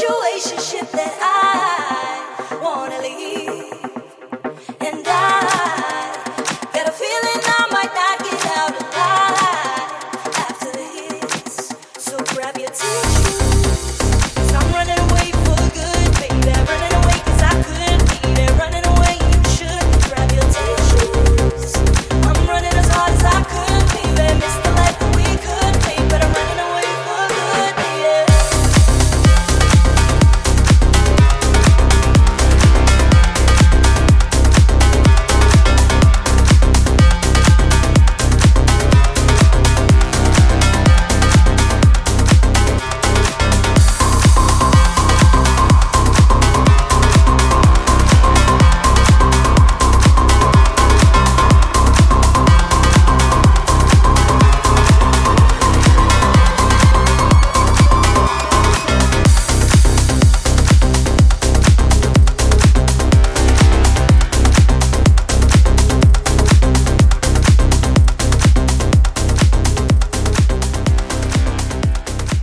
relationship that